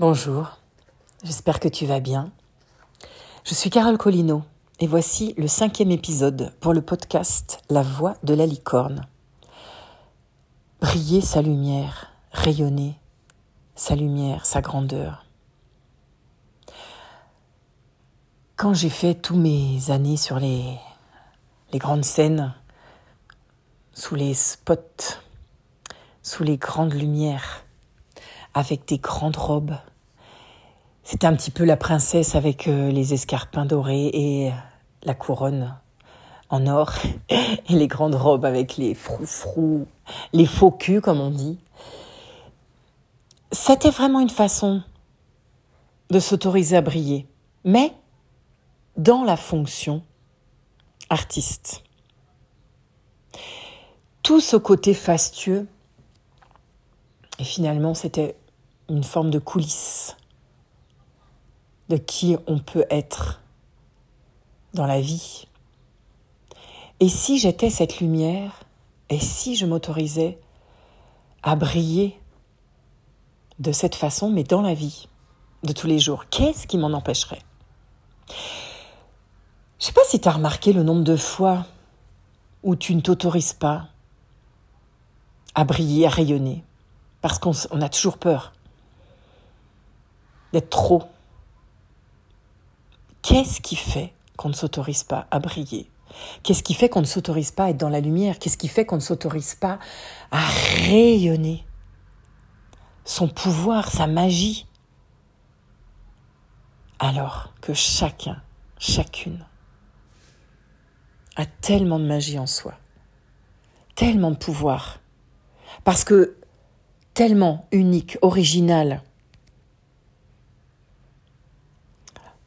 Bonjour, j'espère que tu vas bien. Je suis Carole Collineau et voici le cinquième épisode pour le podcast La voix de la licorne. Briller sa lumière, rayonner sa lumière, sa grandeur. Quand j'ai fait tous mes années sur les, les grandes scènes, sous les spots, sous les grandes lumières, avec des grandes robes. C'était un petit peu la princesse avec euh, les escarpins dorés et la couronne en or et les grandes robes avec les froufrous, les faux culs comme on dit. C'était vraiment une façon de s'autoriser à briller, mais dans la fonction artiste. Tout ce côté fastueux, et finalement c'était une forme de coulisse de qui on peut être dans la vie. Et si j'étais cette lumière, et si je m'autorisais à briller de cette façon, mais dans la vie de tous les jours, qu'est-ce qui m'en empêcherait? Je ne sais pas si tu as remarqué le nombre de fois où tu ne t'autorises pas à briller, à rayonner, parce qu'on a toujours peur d'être trop. Qu'est-ce qui fait qu'on ne s'autorise pas à briller? Qu'est-ce qui fait qu'on ne s'autorise pas à être dans la lumière? Qu'est-ce qui fait qu'on ne s'autorise pas à rayonner? Son pouvoir, sa magie. Alors que chacun, chacune a tellement de magie en soi, tellement de pouvoir, parce que tellement unique, original,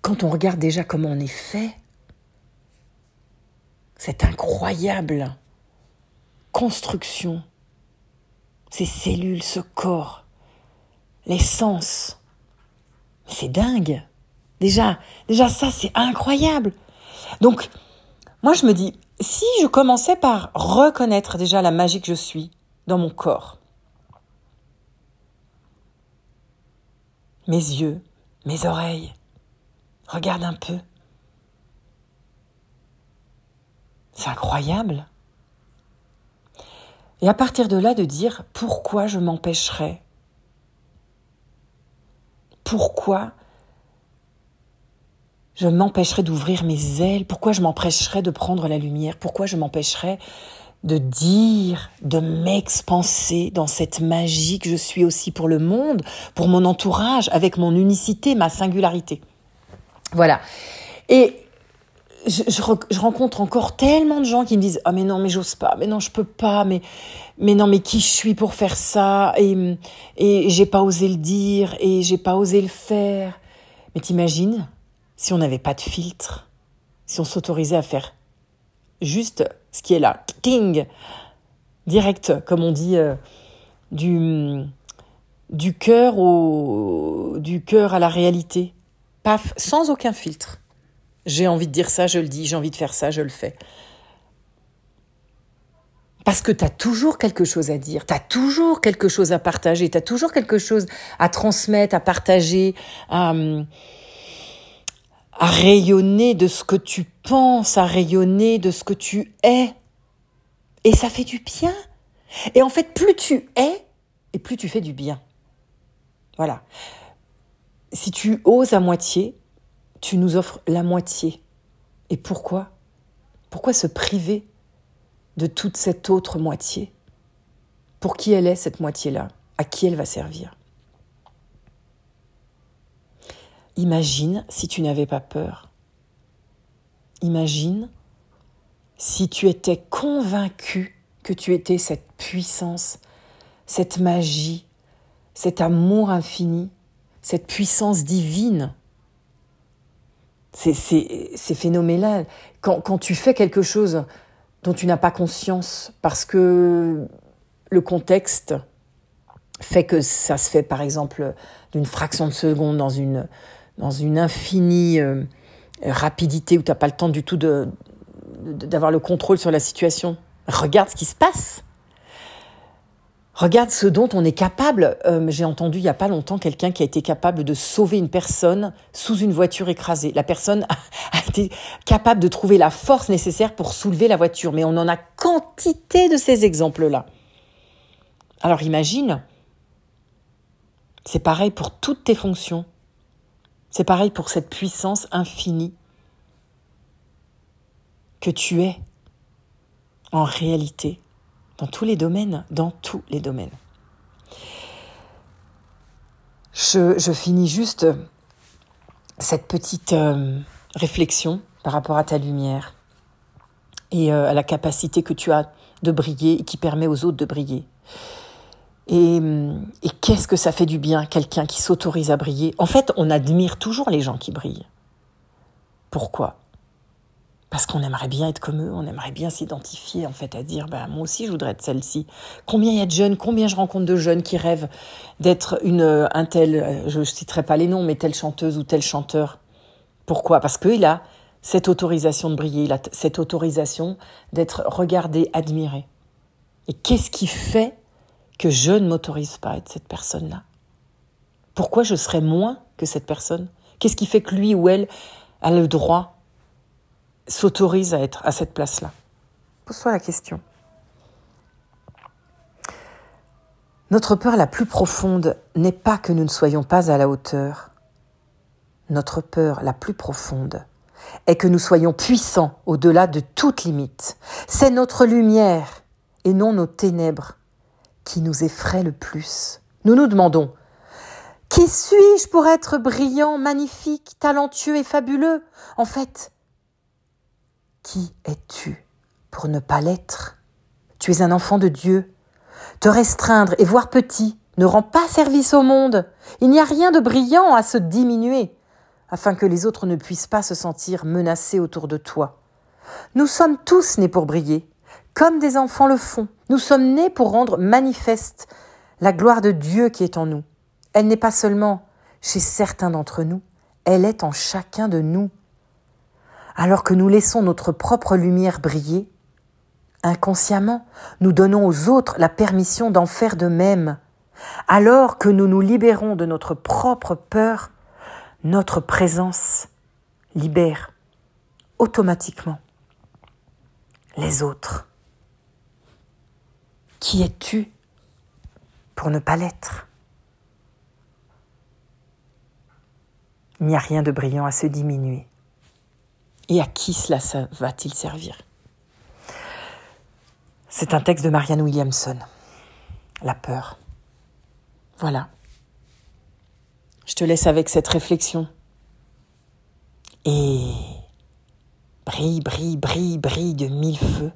quand on regarde déjà comment on est fait, cette incroyable construction, ces cellules, ce corps, les sens, c'est dingue. Déjà, déjà ça, c'est incroyable. Donc, moi, je me dis, si je commençais par reconnaître déjà la magie que je suis dans mon corps, mes yeux, mes oreilles, Regarde un peu. C'est incroyable. Et à partir de là, de dire pourquoi je m'empêcherais Pourquoi je m'empêcherais d'ouvrir mes ailes? Pourquoi je m'empêcherais de prendre la lumière? Pourquoi je m'empêcherais de dire, de m'expanser dans cette magie que je suis aussi pour le monde, pour mon entourage, avec mon unicité, ma singularité. Voilà. Et je, rencontre encore tellement de gens qui me disent ah mais non mais j'ose pas mais non je peux pas mais mais non mais qui je suis pour faire ça? Et et j'ai pas osé le dire et j'ai pas osé le faire. Mais t'imagines si on n'avait pas de filtre si on s'autorisait à faire juste ce qui est là ting direct comme on dit euh, du du cœur au du à la réalité paf, sans aucun filtre. J'ai envie de dire ça, je le dis, j'ai envie de faire ça, je le fais. Parce que tu as toujours quelque chose à dire, tu as toujours quelque chose à partager, tu as toujours quelque chose à transmettre, à partager, à, à rayonner de ce que tu penses, à rayonner de ce que tu es. Et ça fait du bien. Et en fait, plus tu es, et plus tu fais du bien. Voilà si tu oses à moitié, tu nous offres la moitié. Et pourquoi? Pourquoi se priver de toute cette autre moitié? Pour qui elle est cette moitié-là? À qui elle va servir? Imagine si tu n'avais pas peur. Imagine si tu étais convaincu que tu étais cette puissance, cette magie, cet amour infini cette puissance divine. C'est phénoménal. Quand, quand tu fais quelque chose dont tu n'as pas conscience, parce que le contexte fait que ça se fait par exemple d'une fraction de seconde dans une, dans une infinie euh, rapidité où tu n'as pas le temps du tout d'avoir le contrôle sur la situation. Regarde ce qui se passe. Regarde ce dont on est capable. Euh, j'ai entendu il n'y a pas longtemps quelqu'un qui a été capable de sauver une personne sous une voiture écrasée. La personne a, été capable de trouver la force nécessaire pour soulever la voiture. Mais on en a quantité de ces exemples-là. Alors imagine, c'est pareil pour toutes tes fonctions. C'est pareil pour cette puissance infinie que tu es en réalité dans tous les domaines, dans tous les domaines. Je, finis juste cette petite euh, réflexion par rapport à ta lumière et euh, à la capacité que tu as de briller et qui permet aux autres de briller. Et, et qu'est-ce que ça fait du bien, quelqu'un qui s'autorise à briller? En fait, on admire toujours les gens qui brillent. Pourquoi? Parce qu'on aimerait bien être comme eux, on aimerait bien s'identifier en fait à dire bah moi aussi je voudrais être celle-ci. Combien il y a de jeunes, combien je rencontre de jeunes qui rêvent d'être une un tel, je ne citerai pas les noms, mais telle chanteuse ou tel chanteur. Pourquoi? Parce qu'il a cette autorisation de briller, il a cette autorisation d'être regardé, admiré. Et qu'est-ce qui fait que je ne m'autorise pas à être cette personne-là Pourquoi je serais moins que cette personne? Qu'est-ce qui fait que lui ou elle a le droit s'autorise à être à cette place-là? Pose-toi la question. Notre peur la plus profonde n'est pas que nous ne soyons pas à la hauteur. Notre peur la plus profonde est que nous soyons puissants au-delà de toute limite. C'est notre lumière et non nos ténèbres qui nous effraient le plus. Nous nous demandons Qui suis-je pour être brillant, magnifique, talentueux et fabuleux? En fait, qui es-tu pour ne pas l'être? Tu es un enfant de Dieu. Te restreindre et voir petit ne rend pas service au monde. Il n'y a rien de brillant à se diminuer, afin que les autres ne puissent pas se sentir menacés autour de toi. Nous sommes tous nés pour briller, comme des enfants le font. Nous sommes nés pour rendre manifeste la gloire de Dieu qui est en nous. Elle n'est pas seulement chez certains d'entre nous, elle est en chacun de nous alors que nous laissons notre propre lumière briller, inconsciemment, nous donnons aux autres la permission d'en faire de même. Alors que nous nous libérons de notre propre peur, notre présence libère automatiquement les autres. Qui es-tu pour ne pas l'être? Il n'y a rien de brillant à se diminuer. Et à qui cela va-t-il servir? C'est un texte de Marianne Williamson. La peur. Voilà. Je te laisse avec cette réflexion. Et brille, brille, brille, brille de mille feux.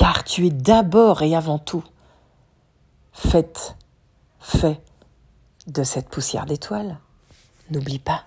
Car tu es d'abord et avant tout faite, fait de cette poussière d'étoiles. N'oublie pas.